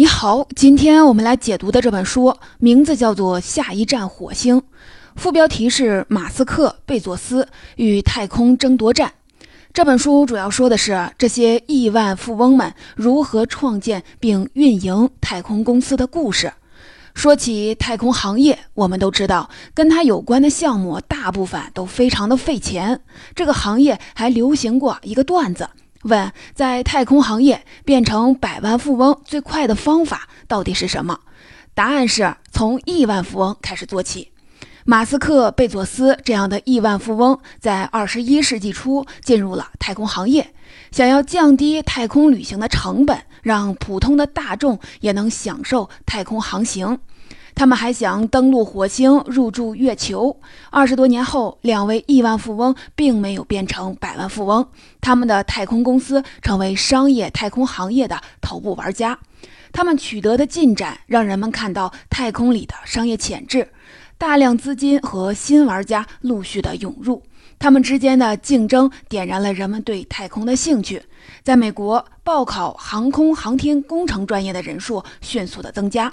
你好，今天我们来解读的这本书名字叫做《下一站火星》，副标题是“马斯克、贝佐斯与太空争夺战”。这本书主要说的是这些亿万富翁们如何创建并运营太空公司的故事。说起太空行业，我们都知道，跟它有关的项目大部分都非常的费钱。这个行业还流行过一个段子。问在太空行业变成百万富翁最快的方法到底是什么？答案是从亿万富翁开始做起。马斯克、贝佐斯这样的亿万富翁在二十一世纪初进入了太空行业，想要降低太空旅行的成本，让普通的大众也能享受太空航行。他们还想登陆火星、入驻月球。二十多年后，两位亿万富翁并没有变成百万富翁，他们的太空公司成为商业太空行业的头部玩家。他们取得的进展让人们看到太空里的商业潜质，大量资金和新玩家陆续的涌入。他们之间的竞争点燃了人们对太空的兴趣。在美国，报考航空航天工程专业的人数迅速的增加。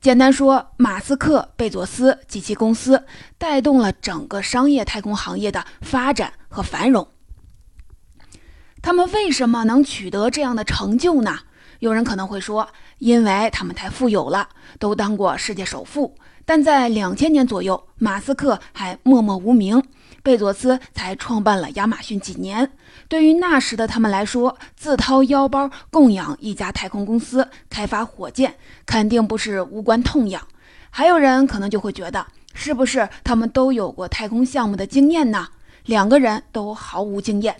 简单说，马斯克、贝佐斯及其公司带动了整个商业太空行业的发展和繁荣。他们为什么能取得这样的成就呢？有人可能会说，因为他们太富有了，都当过世界首富。但在两千年左右，马斯克还默默无名。贝佐斯才创办了亚马逊几年，对于那时的他们来说，自掏腰包供养一家太空公司开发火箭，肯定不是无关痛痒。还有人可能就会觉得，是不是他们都有过太空项目的经验呢？两个人都毫无经验。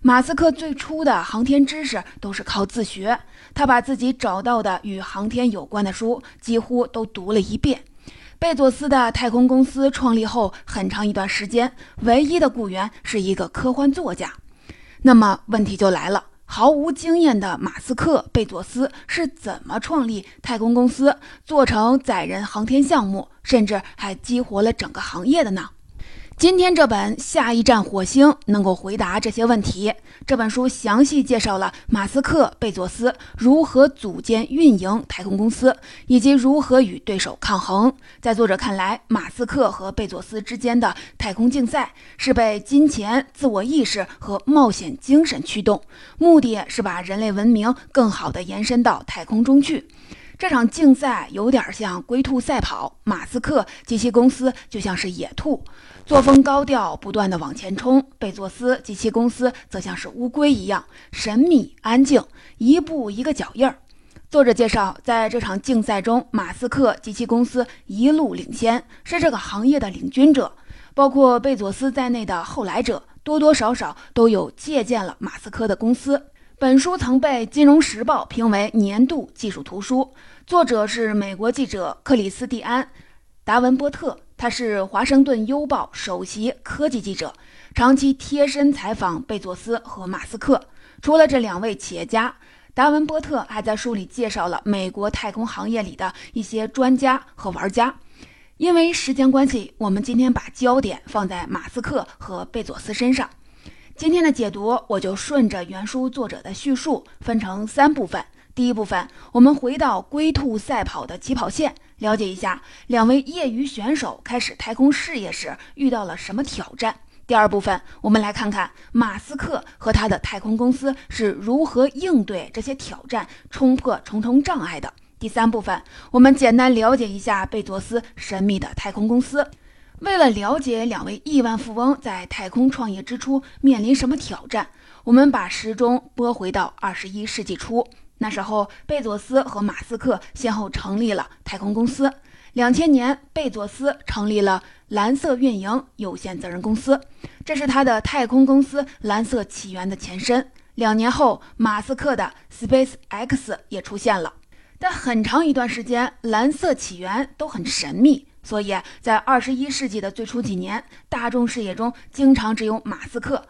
马斯克最初的航天知识都是靠自学，他把自己找到的与航天有关的书几乎都读了一遍。贝佐斯的太空公司创立后很长一段时间，唯一的雇员是一个科幻作家。那么问题就来了：毫无经验的马斯克、贝佐斯是怎么创立太空公司、做成载人航天项目，甚至还激活了整个行业的呢？今天这本《下一站火星》能够回答这些问题。这本书详细介绍了马斯克、贝佐斯如何组建运营太空公司，以及如何与对手抗衡。在作者看来，马斯克和贝佐斯之间的太空竞赛是被金钱、自我意识和冒险精神驱动，目的是把人类文明更好地延伸到太空中去。这场竞赛有点像龟兔赛跑，马斯克及其公司就像是野兔，作风高调，不断的往前冲；贝佐斯及其公司则像是乌龟一样神秘安静，一步一个脚印儿。作者介绍，在这场竞赛中，马斯克及其公司一路领先，是这个行业的领军者。包括贝佐斯在内的后来者，多多少少都有借鉴了马斯克的公司。本书曾被《金融时报》评为年度技术图书。作者是美国记者克里斯蒂安·达文波特，他是《华盛顿邮报》首席科技记者，长期贴身采访贝佐斯和马斯克。除了这两位企业家，达文波特还在书里介绍了美国太空行业里的一些专家和玩家。因为时间关系，我们今天把焦点放在马斯克和贝佐斯身上。今天的解读，我就顺着原书作者的叙述，分成三部分。第一部分，我们回到龟兔赛跑的起跑线，了解一下两位业余选手开始太空事业时遇到了什么挑战。第二部分，我们来看看马斯克和他的太空公司是如何应对这些挑战，冲破重重障碍的。第三部分，我们简单了解一下贝佐斯神秘的太空公司。为了了解两位亿万富翁在太空创业之初面临什么挑战，我们把时钟拨回到二十一世纪初。那时候，贝佐斯和马斯克先后成立了太空公司。两千年，贝佐斯成立了蓝色运营有限责任公司，这是他的太空公司蓝色起源的前身。两年后，马斯克的 Space X 也出现了。但很长一段时间，蓝色起源都很神秘，所以在二十一世纪的最初几年，大众视野中经常只有马斯克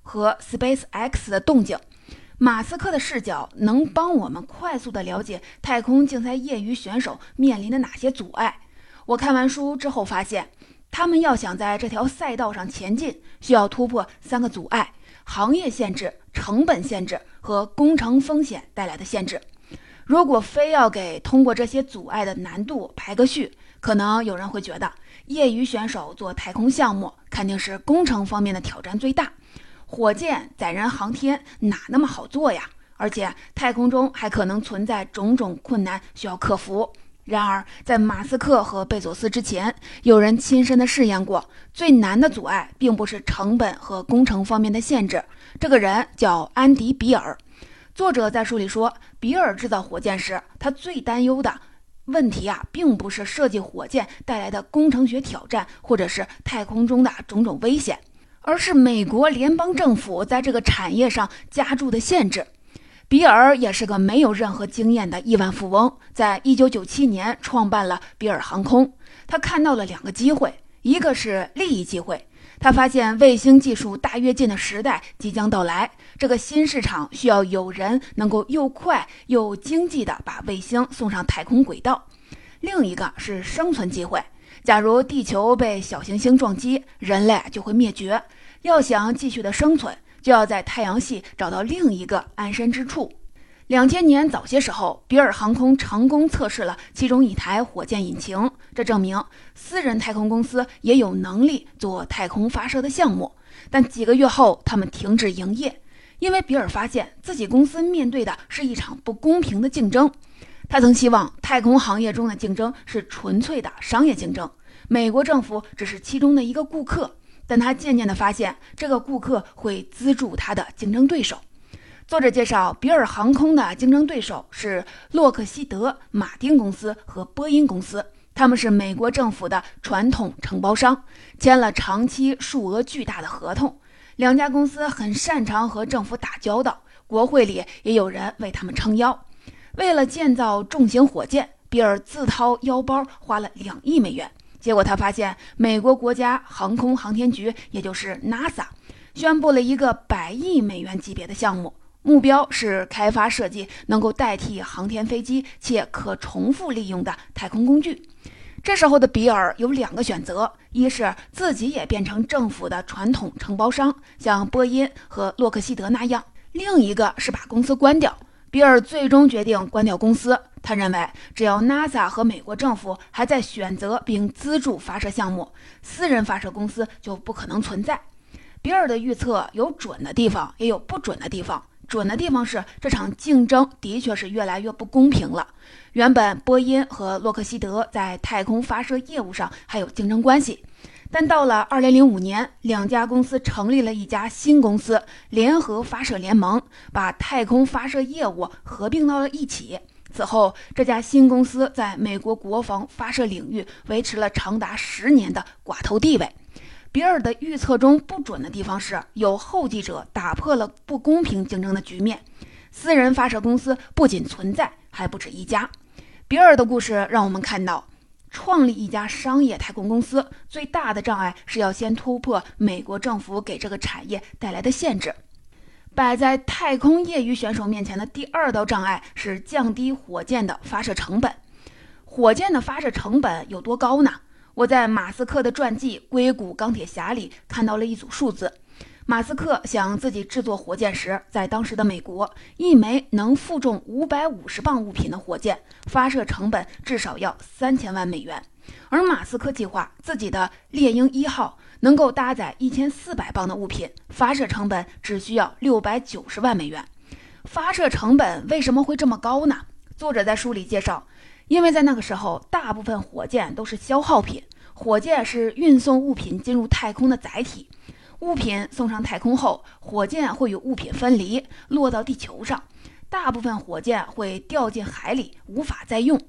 和 Space X 的动静。马斯克的视角能帮我们快速地了解太空竞赛业余选手面临的哪些阻碍。我看完书之后发现，他们要想在这条赛道上前进，需要突破三个阻碍：行业限制、成本限制和工程风险带来的限制。如果非要给通过这些阻碍的难度排个序，可能有人会觉得，业余选手做太空项目肯定是工程方面的挑战最大。火箭载人航天哪那么好做呀？而且太空中还可能存在种种困难需要克服。然而，在马斯克和贝佐斯之前，有人亲身的试验过，最难的阻碍并不是成本和工程方面的限制。这个人叫安迪·比尔。作者在书里说，比尔制造火箭时，他最担忧的问题啊，并不是设计火箭带来的工程学挑战，或者是太空中的种种危险，而是美国联邦政府在这个产业上加注的限制。比尔也是个没有任何经验的亿万富翁，在一九九七年创办了比尔航空。他看到了两个机会，一个是利益机会。他发现卫星技术大跃进的时代即将到来，这个新市场需要有人能够又快又经济地把卫星送上太空轨道。另一个是生存机会，假如地球被小行星撞击，人类就会灭绝。要想继续的生存。就要在太阳系找到另一个安身之处。两千年早些时候，比尔航空成功测试了其中一台火箭引擎，这证明私人太空公司也有能力做太空发射的项目。但几个月后，他们停止营业，因为比尔发现自己公司面对的是一场不公平的竞争。他曾希望太空行业中的竞争是纯粹的商业竞争，美国政府只是其中的一个顾客。但他渐渐地发现，这个顾客会资助他的竞争对手。作者介绍，比尔航空的竞争对手是洛克希德马丁公司和波音公司，他们是美国政府的传统承包商，签了长期、数额巨大的合同。两家公司很擅长和政府打交道，国会里也有人为他们撑腰。为了建造重型火箭，比尔自掏腰包花了两亿美元。结果他发现，美国国家航空航天局，也就是 NASA，宣布了一个百亿美元级别的项目，目标是开发设计能够代替航天飞机且可重复利用的太空工具。这时候的比尔有两个选择：一是自己也变成政府的传统承包商，像波音和洛克希德那样；另一个是把公司关掉。比尔最终决定关掉公司。他认为，只要 NASA 和美国政府还在选择并资助发射项目，私人发射公司就不可能存在。比尔的预测有准的地方，也有不准的地方。准的地方是，这场竞争的确是越来越不公平了。原本波音和洛克希德在太空发射业务上还有竞争关系，但到了2005年，两家公司成立了一家新公司——联合发射联盟，把太空发射业务合并到了一起。此后，这家新公司在美国国防发射领域维持了长达十年的寡头地位。比尔的预测中不准的地方是，有后继者打破了不公平竞争的局面。私人发射公司不仅存在，还不止一家。比尔的故事让我们看到，创立一家商业太空公司最大的障碍是要先突破美国政府给这个产业带来的限制。摆在太空业余选手面前的第二道障碍是降低火箭的发射成本。火箭的发射成本有多高呢？我在马斯克的传记《硅谷钢铁侠》里看到了一组数字。马斯克想自己制作火箭时，在当时的美国，一枚能负重五百五十磅物品的火箭发射成本至少要三千万美元。而马斯克计划自己的猎鹰一号。能够搭载一千四百磅的物品，发射成本只需要六百九十万美元。发射成本为什么会这么高呢？作者在书里介绍，因为在那个时候，大部分火箭都是消耗品，火箭是运送物品进入太空的载体。物品送上太空后，火箭会与物品分离，落到地球上。大部分火箭会掉进海里，无法再用。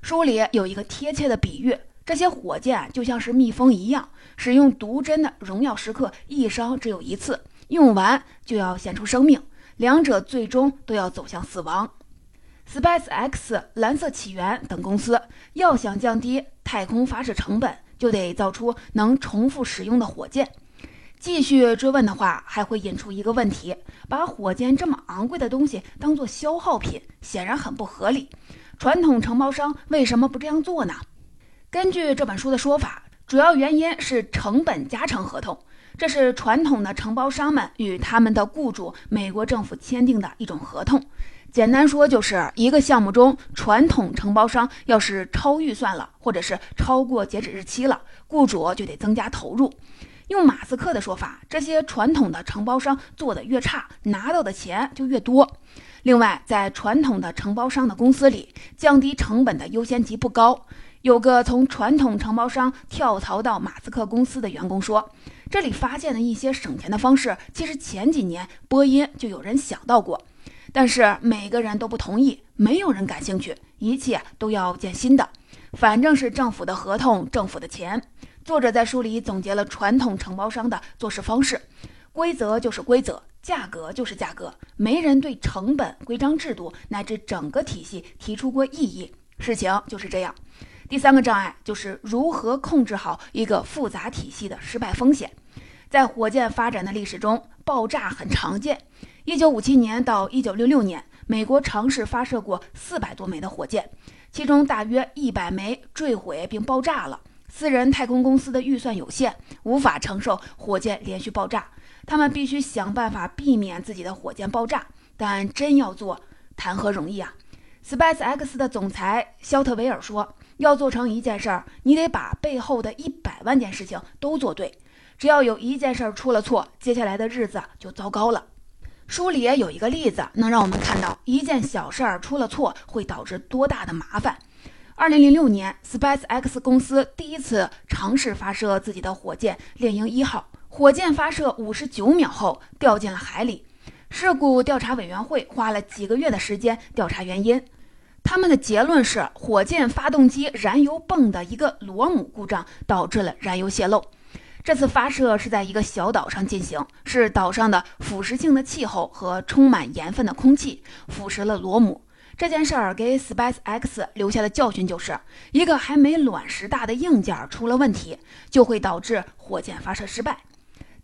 书里有一个贴切的比喻。这些火箭就像是蜜蜂一样，使用毒针的荣耀时刻，一生只有一次，用完就要献出生命，两者最终都要走向死亡。Space X、蓝色起源等公司要想降低太空发射成本，就得造出能重复使用的火箭。继续追问的话，还会引出一个问题：把火箭这么昂贵的东西当做消耗品，显然很不合理。传统承包商为什么不这样做呢？根据这本书的说法，主要原因是成本加成合同，这是传统的承包商们与他们的雇主美国政府签订的一种合同。简单说，就是一个项目中，传统承包商要是超预算了，或者是超过截止日期了，雇主就得增加投入。用马斯克的说法，这些传统的承包商做的越差，拿到的钱就越多。另外，在传统的承包商的公司里，降低成本的优先级不高。有个从传统承包商跳槽到马斯克公司的员工说，这里发现的一些省钱的方式，其实前几年波音就有人想到过。但是每个人都不同意，没有人感兴趣，一切都要建新的。反正是政府的合同，政府的钱。作者在书里总结了传统承包商的做事方式：规则就是规则，价格就是价格，没人对成本、规章制度乃至整个体系提出过异议。事情就是这样。第三个障碍就是如何控制好一个复杂体系的失败风险。在火箭发展的历史中，爆炸很常见。一九五七年到一九六六年，美国尝试发射过四百多枚的火箭，其中大约一百枚坠毁并爆炸了。私人太空公司的预算有限，无法承受火箭连续爆炸，他们必须想办法避免自己的火箭爆炸。但真要做，谈何容易啊！SpaceX 的总裁肖特维尔说：“要做成一件事儿，你得把背后的一百万件事情都做对。只要有一件事儿出了错，接下来的日子就糟糕了。”书里也有一个例子，能让我们看到一件小事儿出了错会导致多大的麻烦。二零零六年，SpaceX 公司第一次尝试发射自己的火箭猎鹰一号，火箭发射五十九秒后掉进了海里。事故调查委员会花了几个月的时间调查原因，他们的结论是火箭发动机燃油泵的一个螺母故障导致了燃油泄漏。这次发射是在一个小岛上进行，是岛上的腐蚀性的气候和充满盐分的空气腐蚀了螺母。这件事儿给 SpaceX 留下的教训就是，一个还没卵石大的硬件出了问题，就会导致火箭发射失败。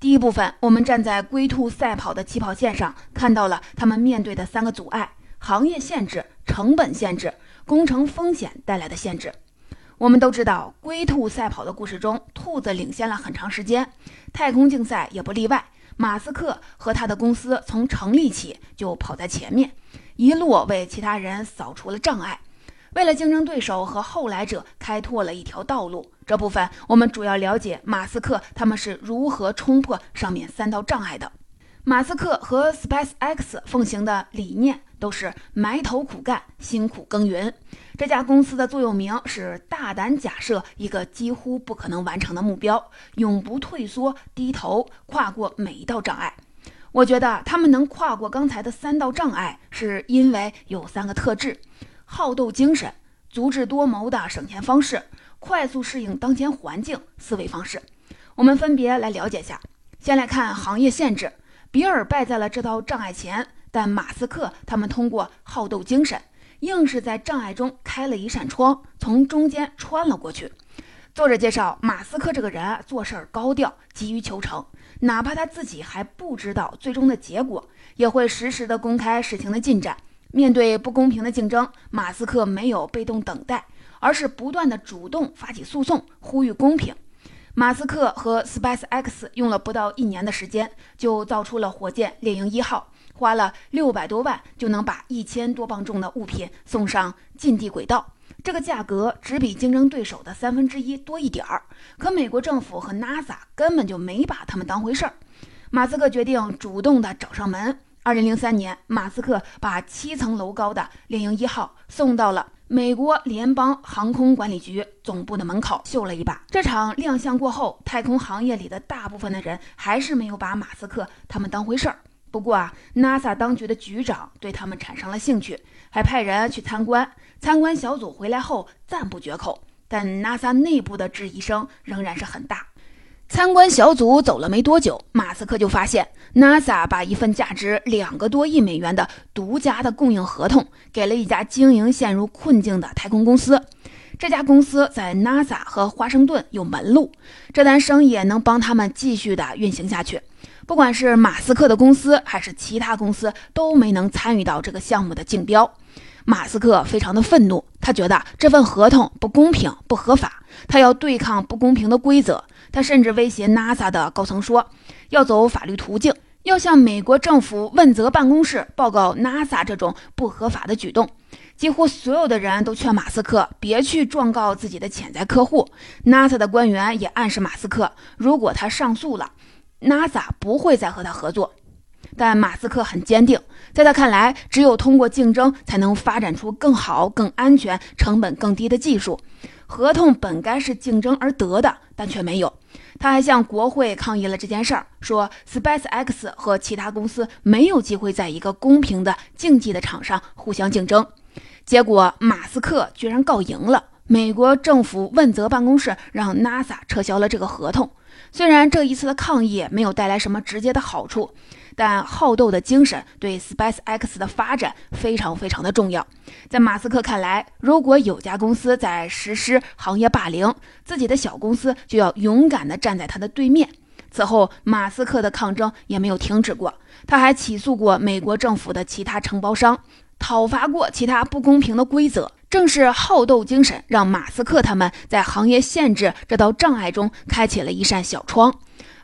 第一部分，我们站在龟兔赛跑的起跑线上，看到了他们面对的三个阻碍：行业限制、成本限制、工程风险带来的限制。我们都知道，龟兔赛跑的故事中，兔子领先了很长时间，太空竞赛也不例外。马斯克和他的公司从成立起就跑在前面，一路为其他人扫除了障碍，为了竞争对手和后来者开拓了一条道路。这部分我们主要了解马斯克他们是如何冲破上面三道障碍的。马斯克和 SpaceX 奉行的理念都是埋头苦干、辛苦耕耘。这家公司的座右铭是“大胆假设一个几乎不可能完成的目标，永不退缩、低头，跨过每一道障碍”。我觉得他们能跨过刚才的三道障碍，是因为有三个特质：好斗精神、足智多谋的省钱方式、快速适应当前环境思维方式。我们分别来了解一下。先来看行业限制。比尔败在了这道障碍前，但马斯克他们通过好斗精神，硬是在障碍中开了一扇窗，从中间穿了过去。作者介绍，马斯克这个人啊做事儿高调，急于求成，哪怕他自己还不知道最终的结果，也会实时的公开事情的进展。面对不公平的竞争，马斯克没有被动等待，而是不断的主动发起诉讼，呼吁公平。马斯克和 SpaceX 用了不到一年的时间，就造出了火箭猎鹰一号，花了六百多万就能把一千多磅重的物品送上近地轨道，这个价格只比竞争对手的三分之一多一点儿。可美国政府和 NASA 根本就没把他们当回事儿。马斯克决定主动的找上门。二零零三年，马斯克把七层楼高的猎鹰一号送到了。美国联邦航空管理局总部的门口秀了一把。这场亮相过后，太空行业里的大部分的人还是没有把马斯克他们当回事儿。不过啊，NASA 当局的局长对他们产生了兴趣，还派人去参观。参观小组回来后赞不绝口，但 NASA 内部的质疑声仍然是很大。参观小组走了没多久，马斯克就发现 NASA 把一份价值两个多亿美元的独家的供应合同给了一家经营陷入困境的太空公司。这家公司在 NASA 和华盛顿有门路，这单生意能帮他们继续的运行下去。不管是马斯克的公司还是其他公司，都没能参与到这个项目的竞标。马斯克非常的愤怒，他觉得这份合同不公平、不合法，他要对抗不公平的规则。他甚至威胁 NASA 的高层说，要走法律途径，要向美国政府问责办公室报告 NASA 这种不合法的举动。几乎所有的人都劝马斯克别去状告自己的潜在客户。NASA 的官员也暗示马斯克，如果他上诉了，NASA 不会再和他合作。但马斯克很坚定，在他看来，只有通过竞争，才能发展出更好、更安全、成本更低的技术。合同本该是竞争而得的，但却没有。他还向国会抗议了这件事儿，说 SpaceX 和其他公司没有机会在一个公平的竞技的场上互相竞争。结果，马斯克居然告赢了。美国政府问责办公室让 NASA 撤销了这个合同。虽然这一次的抗议没有带来什么直接的好处。但好斗的精神对 SpaceX 的发展非常非常的重要。在马斯克看来，如果有家公司在实施行业霸凌，自己的小公司就要勇敢地站在他的对面。此后，马斯克的抗争也没有停止过，他还起诉过美国政府的其他承包商，讨伐过其他不公平的规则。正是好斗精神，让马斯克他们在行业限制这道障碍中开启了一扇小窗。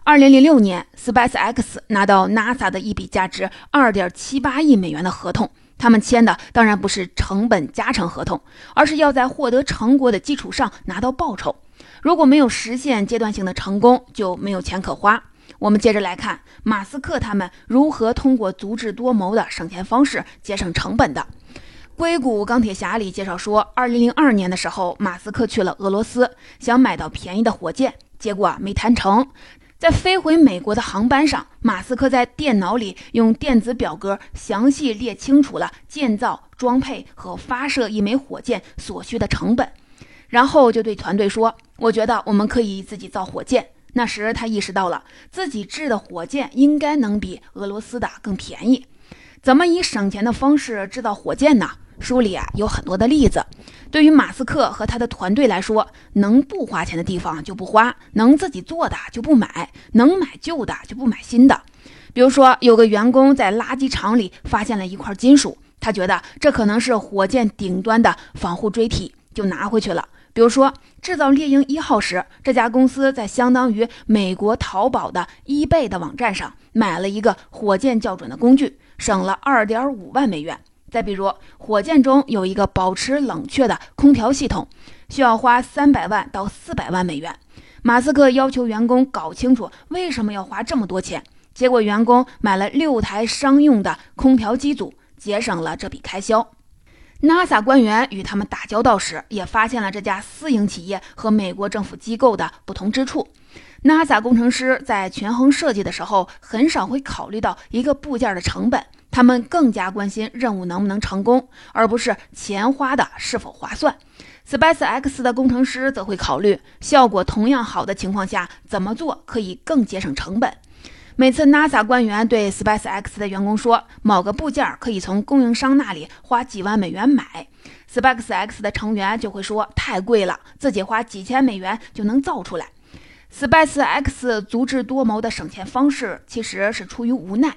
二零零六年，SpaceX 拿到 NASA 的一笔价值二点七八亿美元的合同。他们签的当然不是成本加成合同，而是要在获得成果的基础上拿到报酬。如果没有实现阶段性的成功，就没有钱可花。我们接着来看马斯克他们如何通过足智多谋的省钱方式节省成本的。《硅谷钢铁侠》里介绍说，二零零二年的时候，马斯克去了俄罗斯，想买到便宜的火箭，结果没谈成。在飞回美国的航班上，马斯克在电脑里用电子表格详细列清楚了建造、装配和发射一枚火箭所需的成本，然后就对团队说：“我觉得我们可以自己造火箭。”那时他意识到了自己制的火箭应该能比俄罗斯的更便宜。怎么以省钱的方式制造火箭呢？书里啊有很多的例子。对于马斯克和他的团队来说，能不花钱的地方就不花，能自己做的就不买，能买旧的就不买新的。比如说，有个员工在垃圾场里发现了一块金属，他觉得这可能是火箭顶端的防护锥体，就拿回去了。比如说，制造猎鹰一号时，这家公司在相当于美国淘宝的 eBay 的网站上买了一个火箭校准的工具，省了二点五万美元。再比如，火箭中有一个保持冷却的空调系统，需要花三百万到四百万美元。马斯克要求员工搞清楚为什么要花这么多钱，结果员工买了六台商用的空调机组，节省了这笔开销。NASA 官员与他们打交道时，也发现了这家私营企业和美国政府机构的不同之处。NASA 工程师在权衡设计的时候，很少会考虑到一个部件的成本。他们更加关心任务能不能成功，而不是钱花的是否划算。SpaceX 的工程师则会考虑效果同样好的情况下怎么做可以更节省成本。每次 NASA 官员对 SpaceX 的员工说某个部件可以从供应商那里花几万美元买，SpaceX 的成员就会说太贵了，自己花几千美元就能造出来。SpaceX 足智多谋的省钱方式其实是出于无奈。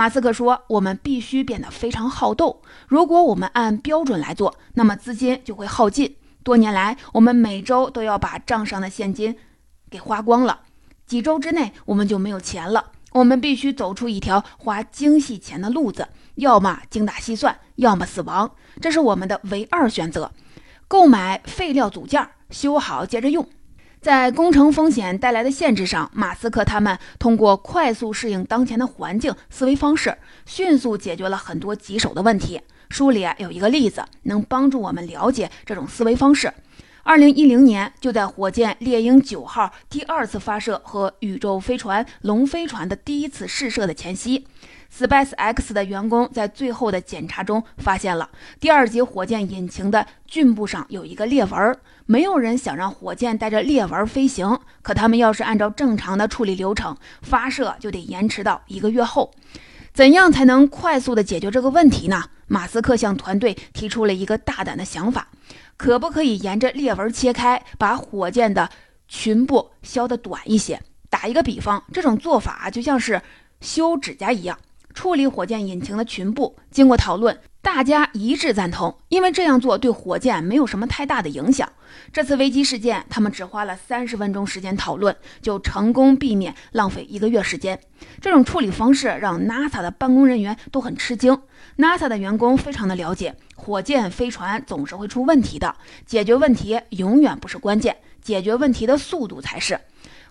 马斯克说：“我们必须变得非常好斗。如果我们按标准来做，那么资金就会耗尽。多年来，我们每周都要把账上的现金给花光了。几周之内，我们就没有钱了。我们必须走出一条花精细钱的路子，要么精打细算，要么死亡。这是我们的唯二选择。购买废料组件，修好接着用。”在工程风险带来的限制上，马斯克他们通过快速适应当前的环境思维方式，迅速解决了很多棘手的问题。书里啊有一个例子，能帮助我们了解这种思维方式。二零一零年，就在火箭猎鹰九号第二次发射和宇宙飞船龙飞船的第一次试射的前夕。SpaceX 的员工在最后的检查中发现了第二级火箭引擎的菌部上有一个裂纹。没有人想让火箭带着裂纹飞行，可他们要是按照正常的处理流程发射，就得延迟到一个月后。怎样才能快速的解决这个问题呢？马斯克向团队提出了一个大胆的想法：可不可以沿着裂纹切开，把火箭的裙部削得短一些？打一个比方，这种做法就像是修指甲一样。处理火箭引擎的裙部，经过讨论，大家一致赞同，因为这样做对火箭没有什么太大的影响。这次危机事件，他们只花了三十分钟时间讨论，就成功避免浪费一个月时间。这种处理方式让 NASA 的办公人员都很吃惊。NASA 的员工非常的了解，火箭飞船总是会出问题的，解决问题永远不是关键，解决问题的速度才是。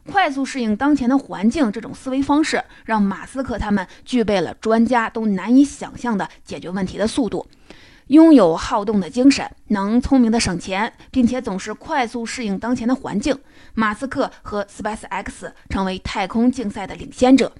快速适应当前的环境，这种思维方式让马斯克他们具备了专家都难以想象的解决问题的速度，拥有好动的精神，能聪明的省钱，并且总是快速适应当前的环境。马斯克和 SpaceX 成为太空竞赛的领先者，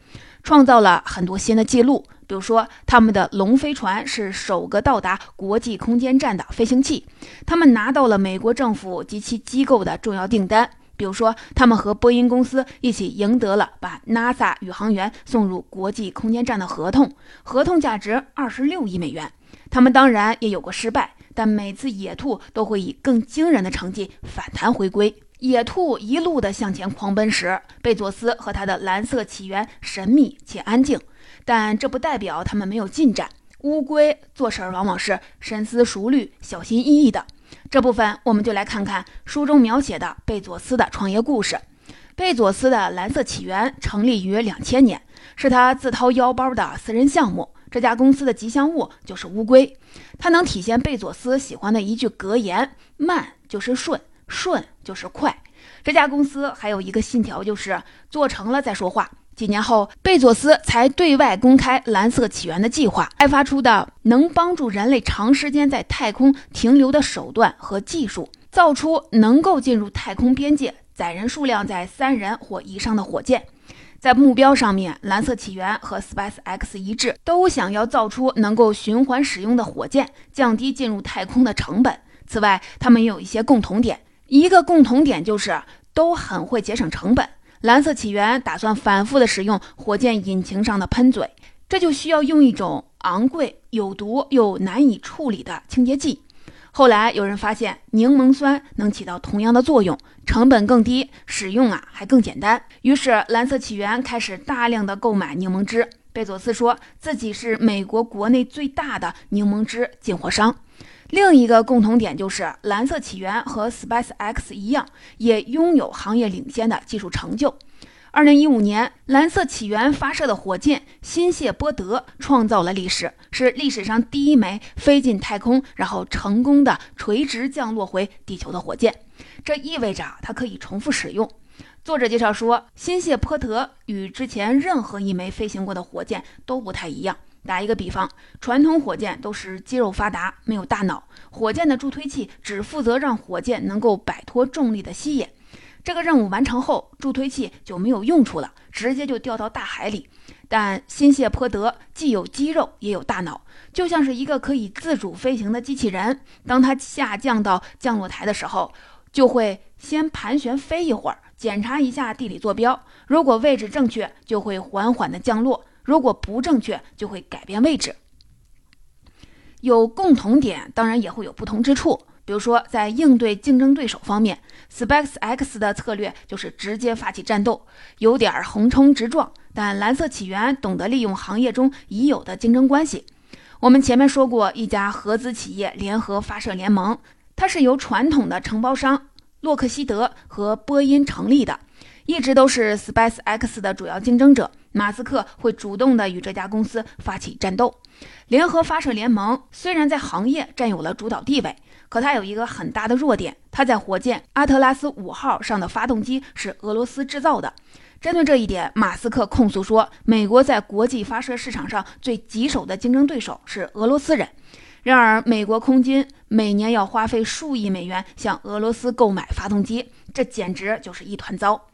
创造了很多新的记录。比如说，他们的龙飞船是首个到达国际空间站的飞行器，他们拿到了美国政府及其机构的重要订单。比如说，他们和波音公司一起赢得了把 NASA 宇航员送入国际空间站的合同，合同价值二十六亿美元。他们当然也有过失败，但每次野兔都会以更惊人的成绩反弹回归。野兔一路的向前狂奔时，贝佐斯和他的蓝色起源神秘且安静，但这不代表他们没有进展。乌龟做事儿往往是深思熟虑、小心翼翼的。这部分我们就来看看书中描写的贝佐斯的创业故事。贝佐斯的蓝色起源成立于两千年，是他自掏腰包的私人项目。这家公司的吉祥物就是乌龟，它能体现贝佐斯喜欢的一句格言：“慢就是顺，顺就是快。”这家公司还有一个信条，就是做成了再说话。几年后，贝佐斯才对外公开蓝色起源的计划，开发出的能帮助人类长时间在太空停留的手段和技术，造出能够进入太空边界、载人数量在三人或以上的火箭。在目标上面，蓝色起源和 SpaceX 一致，都想要造出能够循环使用的火箭，降低进入太空的成本。此外，他们也有一些共同点，一个共同点就是都很会节省成本。蓝色起源打算反复的使用火箭引擎上的喷嘴，这就需要用一种昂贵、有毒又难以处理的清洁剂。后来有人发现柠檬酸能起到同样的作用，成本更低，使用啊还更简单。于是蓝色起源开始大量的购买柠檬汁。贝佐斯说自己是美国国内最大的柠檬汁进货商。另一个共同点就是，蓝色起源和 SpaceX 一样，也拥有行业领先的技术成就。二零一五年，蓝色起源发射的火箭“新谢波德”创造了历史，是历史上第一枚飞进太空，然后成功的垂直降落回地球的火箭。这意味着它可以重复使用。作者介绍说，新谢波德与之前任何一枚飞行过的火箭都不太一样。打一个比方，传统火箭都是肌肉发达，没有大脑。火箭的助推器只负责让火箭能够摆脱重力的吸引。这个任务完成后，助推器就没有用处了，直接就掉到大海里。但新谢泼德既有肌肉也有大脑，就像是一个可以自主飞行的机器人。当它下降到降落台的时候，就会先盘旋飞一会儿，检查一下地理坐标。如果位置正确，就会缓缓的降落。如果不正确，就会改变位置。有共同点，当然也会有不同之处。比如说，在应对竞争对手方面，SpaceX 的策略就是直接发起战斗，有点横冲直撞；但蓝色起源懂得利用行业中已有的竞争关系。我们前面说过，一家合资企业联合发射联盟，它是由传统的承包商洛克希德和波音成立的，一直都是 SpaceX 的主要竞争者。马斯克会主动的与这家公司发起战斗。联合发射联盟虽然在行业占有了主导地位，可它有一个很大的弱点，它在火箭阿特拉斯五号上的发动机是俄罗斯制造的。针对这一点，马斯克控诉说，美国在国际发射市场上最棘手的竞争对手是俄罗斯人。然而，美国空军每年要花费数亿美元向俄罗斯购买发动机，这简直就是一团糟。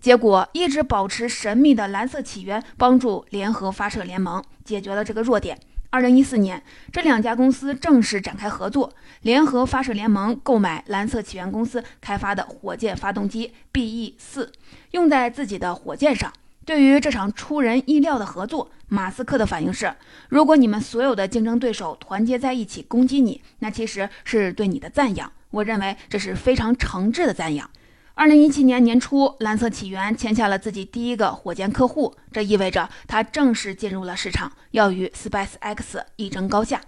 结果，一直保持神秘的蓝色起源帮助联合发射联盟解决了这个弱点。二零一四年，这两家公司正式展开合作。联合发射联盟购买蓝色起源公司开发的火箭发动机 BE 四，用在自己的火箭上。对于这场出人意料的合作，马斯克的反应是：如果你们所有的竞争对手团结在一起攻击你，那其实是对你的赞扬。我认为这是非常诚挚的赞扬。二零一七年年初，蓝色起源签下了自己第一个火箭客户，这意味着它正式进入了市场，要与 SpaceX 一争高下。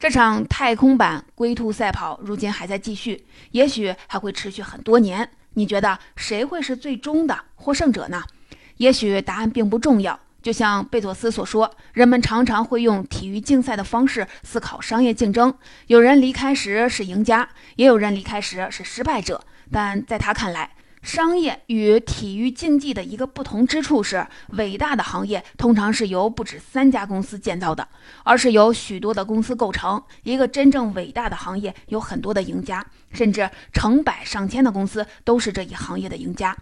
这场太空版龟兔赛跑如今还在继续，也许还会持续很多年。你觉得谁会是最终的获胜者呢？也许答案并不重要。就像贝佐斯所说，人们常常会用体育竞赛的方式思考商业竞争。有人离开时是赢家，也有人离开时是失败者。但在他看来，商业与体育竞技的一个不同之处是，伟大的行业通常是由不止三家公司建造的，而是由许多的公司构成。一个真正伟大的行业有很多的赢家，甚至成百上千的公司都是这一行业的赢家。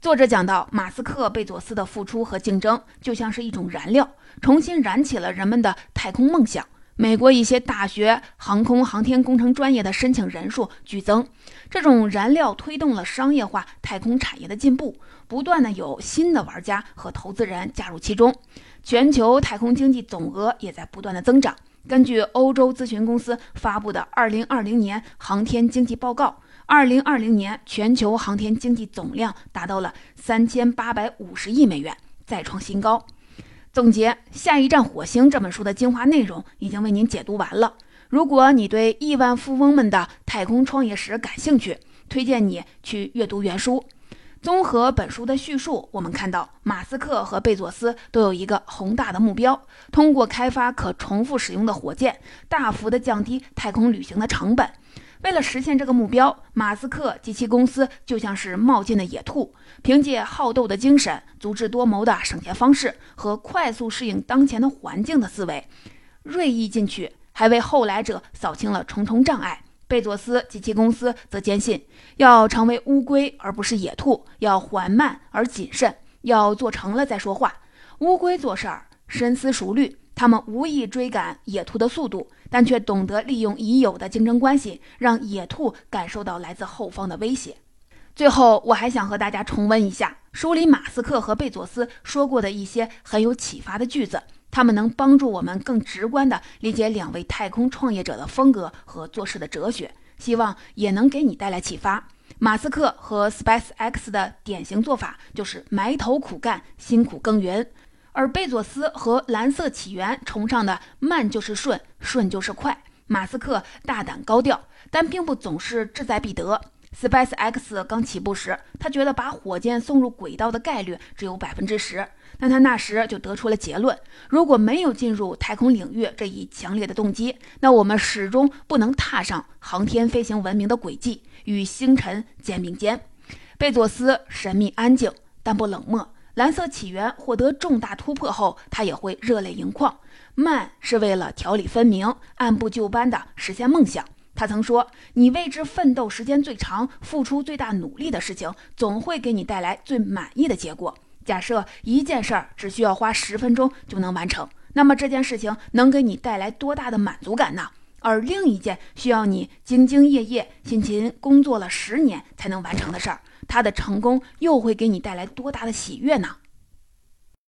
作者讲到，马斯克、贝佐斯的付出和竞争就像是一种燃料，重新燃起了人们的太空梦想。美国一些大学航空航天工程专业的申请人数剧增，这种燃料推动了商业化太空产业的进步，不断的有新的玩家和投资人加入其中，全球太空经济总额也在不断的增长。根据欧洲咨询公司发布的《二零二零年航天经济报告》。二零二零年，全球航天经济总量达到了三千八百五十亿美元，再创新高。总结《下一站火星》这本书的精华内容已经为您解读完了。如果你对亿万富翁们的太空创业史感兴趣，推荐你去阅读原书。综合本书的叙述，我们看到马斯克和贝佐斯都有一个宏大的目标：通过开发可重复使用的火箭，大幅的降低太空旅行的成本。为了实现这个目标，马斯克及其公司就像是冒进的野兔，凭借好斗的精神、足智多谋的省钱方式和快速适应当前的环境的思维，锐意进取，还为后来者扫清了重重障碍。贝佐斯及其公司则坚信，要成为乌龟而不是野兔，要缓慢而谨慎，要做成了再说话。乌龟做事儿深思熟虑。他们无意追赶野兔的速度，但却懂得利用已有的竞争关系，让野兔感受到来自后方的威胁。最后，我还想和大家重温一下书里马斯克和贝佐斯说过的一些很有启发的句子，他们能帮助我们更直观地理解两位太空创业者的风格和做事的哲学，希望也能给你带来启发。马斯克和 SpaceX 的典型做法就是埋头苦干，辛苦耕耘。而贝佐斯和蓝色起源崇尚的慢就是顺，顺就是快。马斯克大胆高调，但并不总是志在必得。Space X 刚起步时，他觉得把火箭送入轨道的概率只有百分之十，但他那时就得出了结论：如果没有进入太空领域这一强烈的动机，那我们始终不能踏上航天飞行文明的轨迹，与星辰肩并肩。贝佐斯神秘安静，但不冷漠。蓝色起源获得重大突破后，他也会热泪盈眶。慢是为了条理分明，按部就班地实现梦想。他曾说：“你为之奋斗时间最长、付出最大努力的事情，总会给你带来最满意的结果。”假设一件事儿只需要花十分钟就能完成，那么这件事情能给你带来多大的满足感呢？而另一件需要你兢兢业业、辛勤工作了十年才能完成的事儿。他的成功又会给你带来多大的喜悦呢？